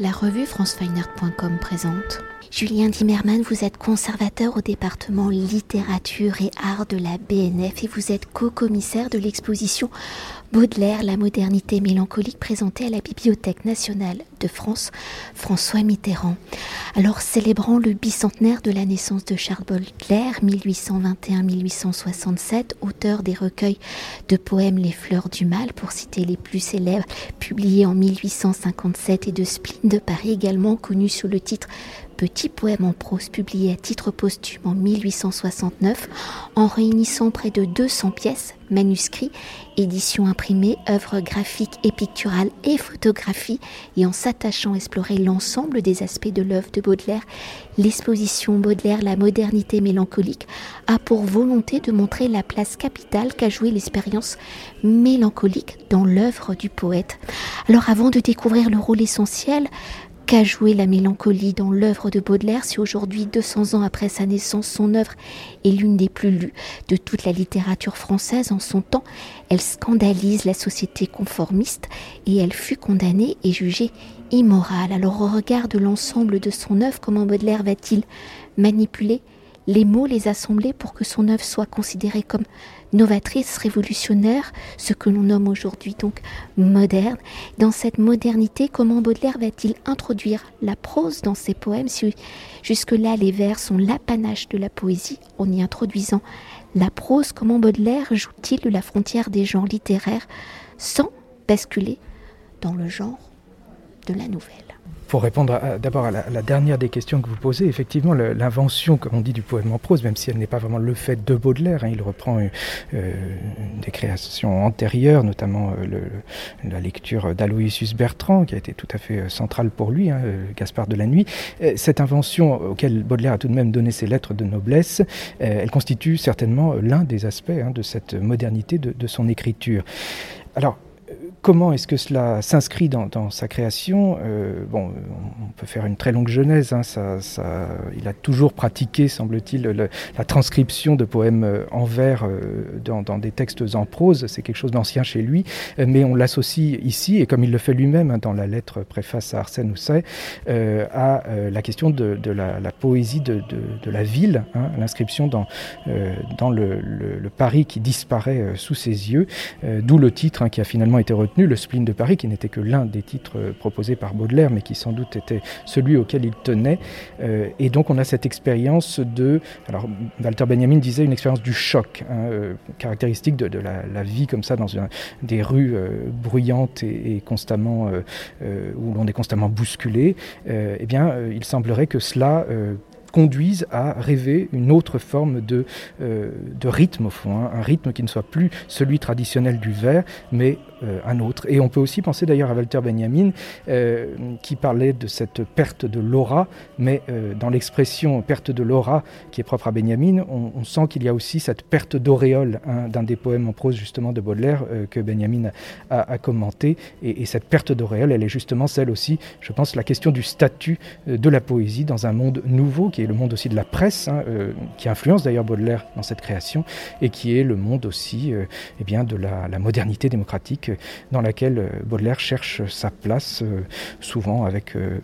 La revue francefineart.com présente. Julien Dimmermann, vous êtes conservateur au département littérature et art de la BNF et vous êtes co-commissaire de l'exposition Baudelaire, la modernité mélancolique présentée à la Bibliothèque nationale de France, François Mitterrand. Alors, célébrant le bicentenaire de la naissance de Charles Baudelaire, 1821-1867, auteur des recueils de poèmes Les Fleurs du Mal, pour citer les plus célèbres, publiés en 1857, et de Spleen de Paris, également connu sous le titre petit poème en prose publié à titre posthume en 1869 en réunissant près de 200 pièces, manuscrits, éditions imprimées, œuvres graphiques et picturales et photographies et en s'attachant à explorer l'ensemble des aspects de l'œuvre de Baudelaire, l'exposition Baudelaire La modernité mélancolique a pour volonté de montrer la place capitale qu'a joué l'expérience mélancolique dans l'œuvre du poète. Alors avant de découvrir le rôle essentiel Qu'a joué la mélancolie dans l'œuvre de Baudelaire si aujourd'hui, 200 ans après sa naissance, son œuvre est l'une des plus lues de toute la littérature française en son temps Elle scandalise la société conformiste et elle fut condamnée et jugée immorale. Alors au regard de l'ensemble de son œuvre, comment Baudelaire va-t-il manipuler les mots, les assembler pour que son œuvre soit considérée comme novatrice, révolutionnaire, ce que l'on nomme aujourd'hui donc moderne. Dans cette modernité, comment Baudelaire va-t-il introduire la prose dans ses poèmes? Si jusque-là les vers sont l'apanage de la poésie en y introduisant la prose. Comment Baudelaire joue-t-il de la frontière des genres littéraires sans basculer dans le genre de la nouvelle? Pour répondre d'abord à, la dernière des questions que vous posez, effectivement, l'invention, comme on dit, du poème en prose, même si elle n'est pas vraiment le fait de Baudelaire, hein, il reprend euh, des créations antérieures, notamment euh, la lecture d'Aloysius Bertrand, qui a été tout à fait euh, centrale pour lui, hein, Gaspard de la Nuit. Cette invention, auquel Baudelaire a tout de même donné ses lettres de noblesse, elle constitue certainement l'un des aspects hein, de cette modernité de, de son écriture. Alors, Comment est-ce que cela s'inscrit dans, sa création? Euh, Bon, on peut faire une très longue genèse. Hein, il a toujours pratiqué, semble-t-il, la transcription de poèmes euh, en vers euh, dans, des textes en prose. C'est quelque chose d'ancien chez lui, mais on l'associe ici, et comme il le fait lui-même hein, dans la lettre préface à Arsène Housset, à la question de, la, poésie de, la ville, hein, l'inscription dans, le, Paris qui disparaît sous ses yeux, d'où le titre qui a finalement été retenu le spleen de Paris, qui n'était que l'un des titres euh, proposés par Baudelaire, mais qui sans doute était celui auquel il tenait. Euh, et donc on a cette expérience de, alors Walter Benjamin disait une expérience du choc, hein, euh, caractéristique de, la, vie comme ça dans des rues bruyantes et, et constamment où l'on est constamment bousculé. eh bien, il semblerait que cela conduisent à rêver une autre forme de, euh, de rythme au fond, hein, un rythme qui ne soit plus celui traditionnel du vers, mais euh, un autre. Et on peut aussi penser d'ailleurs à Walter Benjamin euh, qui parlait de cette perte de l'aura, mais dans l'expression perte de l'aura qui est propre à Benjamin, on, sent qu'il y a aussi cette perte d'auréole hein, d'un des poèmes en prose justement de Baudelaire que Benjamin a, commenté. Et, et cette perte d'auréole, elle est justement celle aussi, je pense, la question du statut de la poésie dans un monde nouveau est le monde aussi de la presse, hein, euh, qui influence d'ailleurs Baudelaire dans cette création, et qui est le monde aussi euh, eh bien, de la, la, modernité démocratique dans laquelle euh, Baudelaire cherche sa place, euh, souvent avec euh,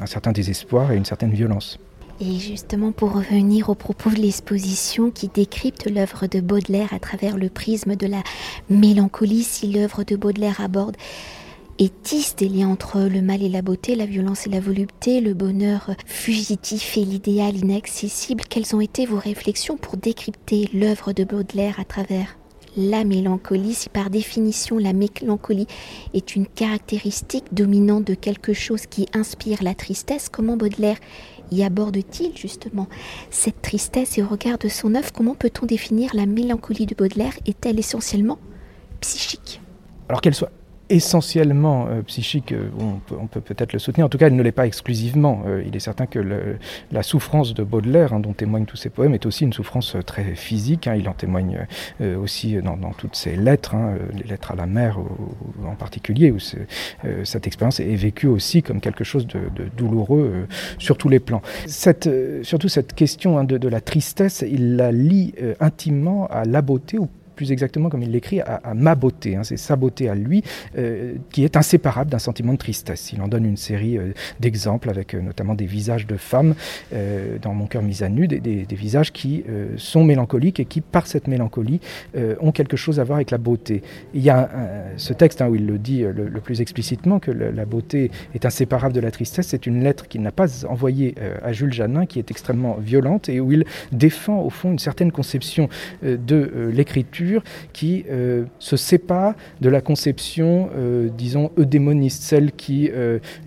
un certain désespoir et une certaine violence. Et justement, pour revenir au propos de l'exposition qui décrypte l'œuvre de Baudelaire à travers le prisme de la mélancolie, si l'œuvre de Baudelaire aborde et tisse des liens entre le mal et la beauté, la violence et la volupté, le bonheur fugitif et l'idéal inaccessible. Quelles ont été vos réflexions pour décrypter l'œuvre de Baudelaire à travers la mélancolie? Si par définition la mélancolie est une caractéristique dominante de quelque chose qui inspire la tristesse, comment Baudelaire y aborde-t-il justement cette tristesse et au regard de son œuvre, comment peut-on définir la mélancolie de Baudelaire? Est-elle essentiellement psychique? Alors qu'elle soit essentiellement euh, psychique, euh, on peut, on peut peut-être le soutenir. En tout cas, elle ne l'est pas exclusivement. Euh, il est certain que le, la souffrance de Baudelaire, hein, dont témoignent tous ses poèmes, est aussi une souffrance euh, très physique. Hein. Il en témoigne aussi dans, dans toutes ses lettres, hein, les lettres à la mer ou, en particulier, où cette expérience est vécue aussi comme quelque chose de, de douloureux sur tous les plans. Cette, surtout cette question hein, de, de la tristesse, il la lie intimement à la beauté ou plus exactement comme il l'écrit, à, ma beauté. Hein. c'est sa beauté à lui qui est inséparable d'un sentiment de tristesse. Il en donne une série d'exemples avec notamment des visages de femmes dans Mon cœur mis à nu, des, visages qui sont mélancoliques et qui, par cette mélancolie, ont quelque chose à voir avec la beauté. Il y a ce texte hein, où il le dit le, plus explicitement que la beauté est inséparable de la tristesse. C'est une lettre qu'il n'a pas envoyée à Jules Janin qui est extrêmement violente et où il défend au fond une certaine conception euh, de euh, qui euh, se sépare de la conception, disons, eudémoniste, celle qui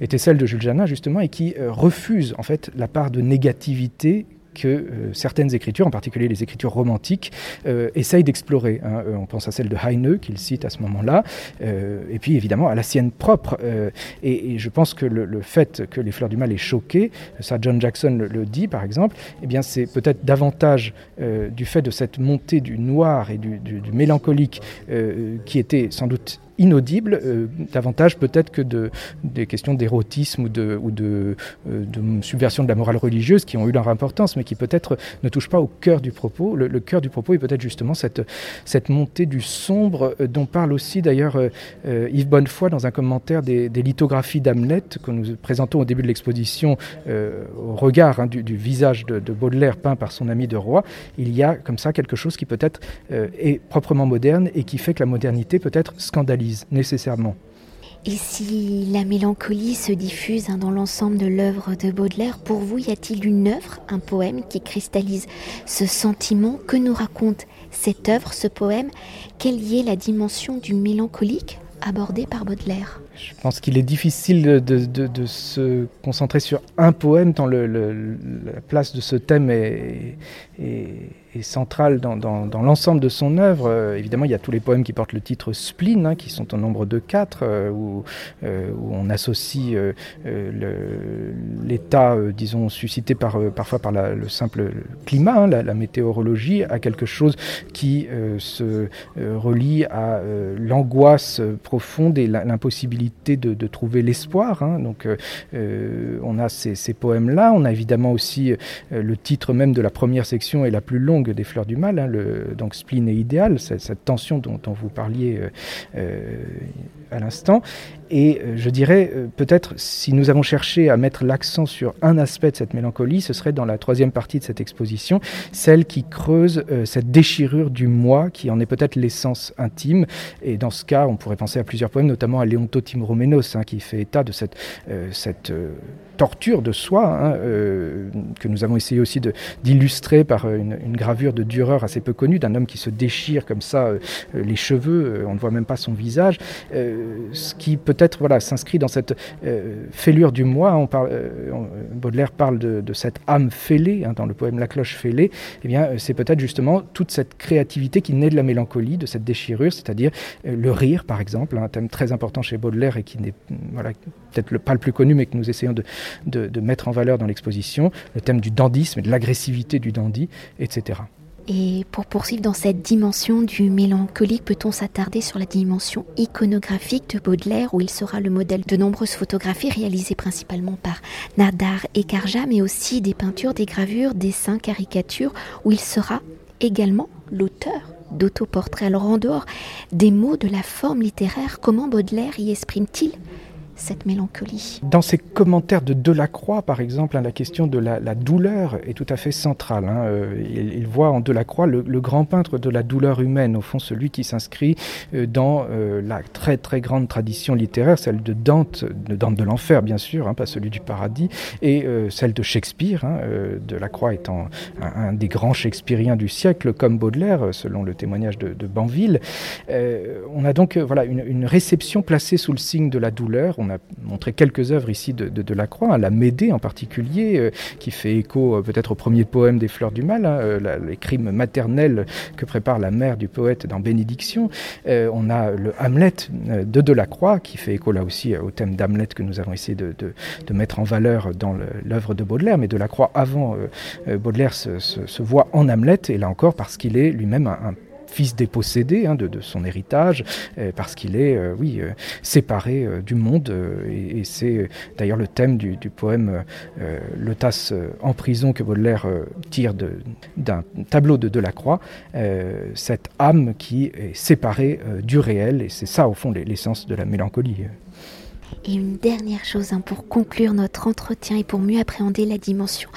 était celle de Jules Janin justement et qui refuse en fait la part de négativité que euh, certaines écritures, en particulier les écritures romantiques, euh, essayent d'explorer. Hein. Euh, on pense à celle de Heine, qu'il cite à ce moment-là, et puis évidemment à la sienne propre. Et, je pense que le, fait que Les Fleurs du Mal est choqué, ça John Jackson le, dit par exemple, eh bien c'est peut-être davantage du fait de cette montée du noir et du, du mélancolique qui était sans doute inaudible, euh, davantage peut-être que de, des questions d'érotisme ou, euh, de, subversion de la morale religieuse qui ont eu leur importance, mais qui peut-être ne touchent pas au cœur du propos. Le, cœur du propos est peut-être justement cette, montée du sombre euh, dont parle aussi d'ailleurs Yves Bonnefoy dans un commentaire des, lithographies d'Hamlet que nous présentons au début de l'exposition au regard hein, du, visage de, de, Baudelaire peint par son ami de Roi. Il y a comme ça quelque chose qui peut-être est proprement moderne et qui fait que la modernité peut être scandaleuse nécessairement. Et si la mélancolie se diffuse hein, dans l'ensemble de l'œuvre de Baudelaire, pour vous, y a-t-il une œuvre, un poème qui cristallise ce sentiment Que nous raconte cette œuvre, ce poème? Quelle y est la dimension du mélancolique abordée par Baudelaire? Je pense qu'il est difficile de, se concentrer sur un poème tant le, la place de ce thème est, centrale dans, l'ensemble de son œuvre. Euh, évidemment, il y a tous les poèmes qui portent le titre Spleen, hein, qui sont au nombre de quatre, euh, euh, où, on associe l'état, disons, suscité par, parfois par le simple climat, hein, la, météorologie, à quelque chose qui se relie à l'angoisse profonde et l'impossibilité de, trouver l'espoir. Hein. Donc, on a ces, poèmes-là. On a évidemment aussi le titre même de la première section et la plus longue des Fleurs du Mal, hein, donc spleen et idéal, cette, tension dont, dont vous parliez à l'instant. Et euh, je dirais, euh, peut-être, si nous avons cherché à mettre l'accent sur un aspect de cette mélancolie, ce serait dans la troisième partie de cette exposition, celle qui creuse euh, cette déchirure du moi, qui en est peut-être l'essence intime. Et dans ce cas, on pourrait penser à plusieurs poèmes, notamment à Leonto Timromenos, hein, qui fait état de cette, cette torture de soi, hein, que nous avons essayé aussi d'illustrer par une, gravure de Dürer assez peu connue, d'un homme qui se déchire comme ça les cheveux, on ne voit même pas son visage, ce qui peut-être voilà, s'inscrit dans cette fêlure du moi. On parle, Baudelaire parle de, cette âme fêlée, hein, dans le poème La cloche fêlée, eh bien, c'est peut-être justement toute cette créativité qui naît de la mélancolie, de cette déchirure, c'est-à-dire le rire, par exemple, un thème très important chez Baudelaire et qui n'est voilà, peut-être pas le plus connu, mais que nous essayons de, de, mettre en valeur dans l'exposition, le thème du dandisme de l'agressivité du dandy, etc. Et pour poursuivre dans cette dimension du mélancolique, peut-on s'attarder sur la dimension iconographique de Baudelaire, où il sera le modèle de nombreuses photographies réalisées principalement par Nadar et Karja, mais aussi des peintures, des gravures, dessins, caricatures, où il sera également l'auteur d'autoportraits? Alors en dehors des mots de la forme littéraire, comment Baudelaire y exprime-t-il cette mélancolie. Dans ses commentaires de Delacroix, par exemple, hein, la question de la, douleur est tout à fait centrale. Hein. Euh, il, voit en Delacroix le, grand peintre de la douleur humaine, au fond celui qui s'inscrit euh, dans euh, la très très grande tradition littéraire, celle de Dante, de Dante de l'enfer bien sûr, hein, pas celui du paradis, et celle de Shakespeare, Delacroix étant un, des grands Shakespeariens du siècle, comme Baudelaire, selon le témoignage de, Banville. on a donc voilà une, réception placée sous le signe de la douleur a montré quelques œuvres ici de, de, la Croix, la Médée en particulier, euh, qui fait écho euh, peut-être au premier poème des Fleurs du Mal, hein, euh, les crimes maternels que prépare la mère du poète dans Bénédiction. on a le Hamlet de Delacroix, qui fait écho là aussi au thème d'Hamlet que nous avons essayé de, mettre en valeur dans l'œuvre de Baudelaire, mais Delacroix avant Baudelaire se, voit en Hamlet, et là encore parce qu'il est lui-même un fils dépossédé hein, de, son héritage, parce qu'il est, oui, séparé du monde. et, c'est d'ailleurs le thème du, poème Le Tasse en prison que Baudelaire tire d'un tableau de Delacroix, cette âme qui est séparée du réel. Et c'est ça, au fond, l'essence de la mélancolie. Et une dernière chose hein, pour conclure notre entretien et pour mieux appréhender la dimension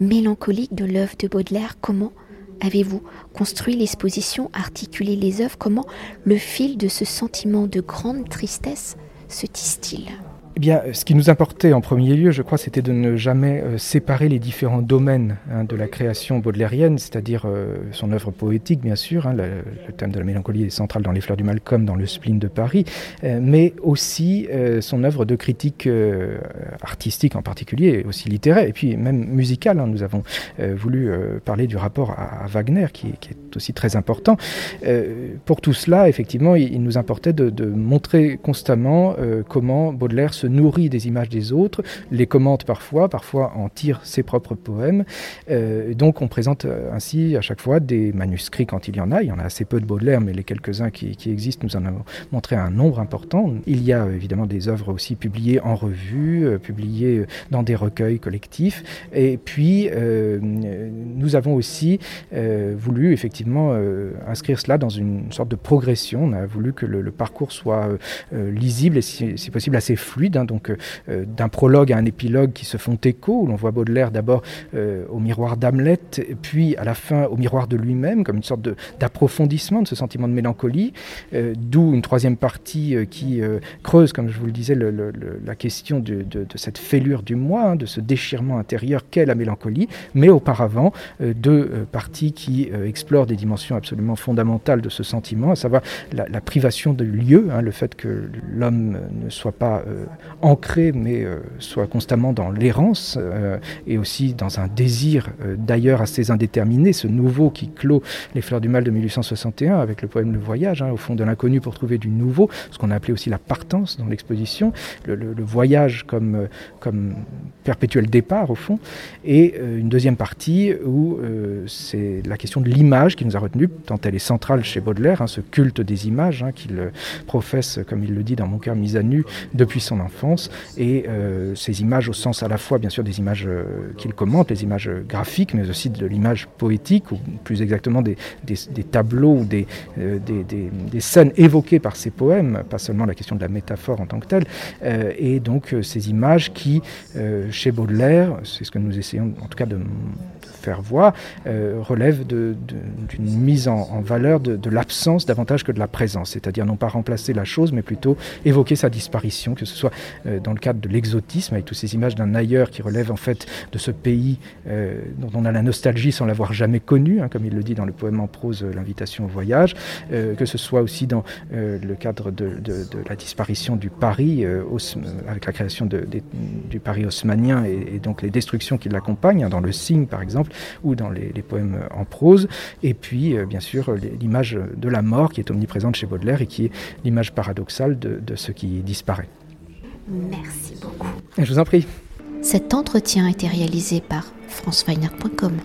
mélancolique de l'œuvre de Baudelaire, comment avez-vous construit l'exposition, articulé les œuvres? Comment le fil de ce sentiment de grande tristesse se tisse-t-il? Eh bien, ce qui nous importait en premier lieu, je crois, c'était de ne jamais euh, séparer les différents domaines hein, de la création baudelairienne, c'est-à-dire euh, son œuvre poétique, bien sûr. Hein, le, thème de la mélancolie est central dans Les Fleurs du Mal comme dans Le Spleen de Paris, euh, mais aussi son œuvre de critique artistique en particulier, aussi littéraire, et puis même musicale. Hein. Nous avons voulu parler du rapport à, Wagner, qui, est aussi très important. pour tout cela, effectivement, il, nous importait de montrer constamment comment Baudelaire se nourrit des images des autres, les commente parfois, parfois en tire ses propres poèmes. Euh, donc on présente euh, ainsi à chaque fois des manuscrits quand il y en a. Il y en a assez peu de Baudelaire, mais les quelques-uns qui, existent, nous en avons montré un nombre important. Il y a euh, évidemment des œuvres aussi publiées en revue, publiées dans des recueils collectifs. Et puis nous avons aussi voulu effectivement inscrire cela dans une sorte de progression. On a voulu que le, parcours soit lisible et si possible assez fluide Hein, donc euh, euh, d'un prologue à un épilogue qui se font écho, où l'on voit Baudelaire d'abord euh, au miroir d'Hamlet, puis à la fin au miroir de lui-même, comme une sorte d'approfondissement de, ce sentiment de mélancolie, d'où une troisième partie qui creuse, comme je vous le disais, la question de, cette fêlure du moi, hein, de ce déchirement intérieur qu'est la mélancolie, mais auparavant deux parties qui explorent des dimensions absolument fondamentales de ce sentiment, à savoir la, privation de lieu, hein, le fait que l'homme ne soit pas ancré, mais euh, soit constamment dans l'errance euh, et aussi dans un désir euh, d'ailleurs assez indéterminé, ce nouveau qui clôt Les Fleurs du Mal de 1861 avec le poème Le Voyage, hein, au fond de l'inconnu pour trouver du nouveau, ce qu'on a appelé aussi la partance dans l'exposition, le, voyage comme, comme perpétuel départ au fond, et une deuxième partie où c'est la question de l'image qui nous a retenu, tant elle est centrale chez Baudelaire, hein, ce culte des images hein, qu'il professe, comme il le dit dans Mon cœur mis à nu, depuis son enfance et euh, ces images au sens à la fois bien sûr des images euh, qu'il commente, les images graphiques, mais aussi de l'image poétique, ou plus exactement des, tableaux ou euh, des, des, scènes évoquées par ces poèmes, pas seulement la question de la métaphore en tant que telle, et donc ces images qui, chez Baudelaire, c'est ce que nous essayons en tout cas de, faire voir, relèvent d'une mise en, valeur de, l'absence davantage que de la présence, c'est-à-dire non pas remplacer la chose, mais plutôt évoquer sa disparition, que ce soit euh, dans le cadre de l'exotisme, avec toutes ces images d'un ailleurs qui relève en fait de ce pays euh, dont on a la nostalgie sans l'avoir jamais connu, hein, comme il le dit dans le poème en prose euh, L'invitation au voyage, que ce soit aussi dans le cadre de, la disparition du Paris, avec la création du Paris haussmanien et, donc les destructions qui l'accompagnent, hein, dans le Cygne par exemple, ou dans les, poèmes en prose, et puis bien sûr l'image de la mort qui est omniprésente chez Baudelaire et qui est l'image paradoxale de ce qui disparaît. Merci beaucoup. Je vous en prie. Cet entretien a été réalisé par franceweiner.com.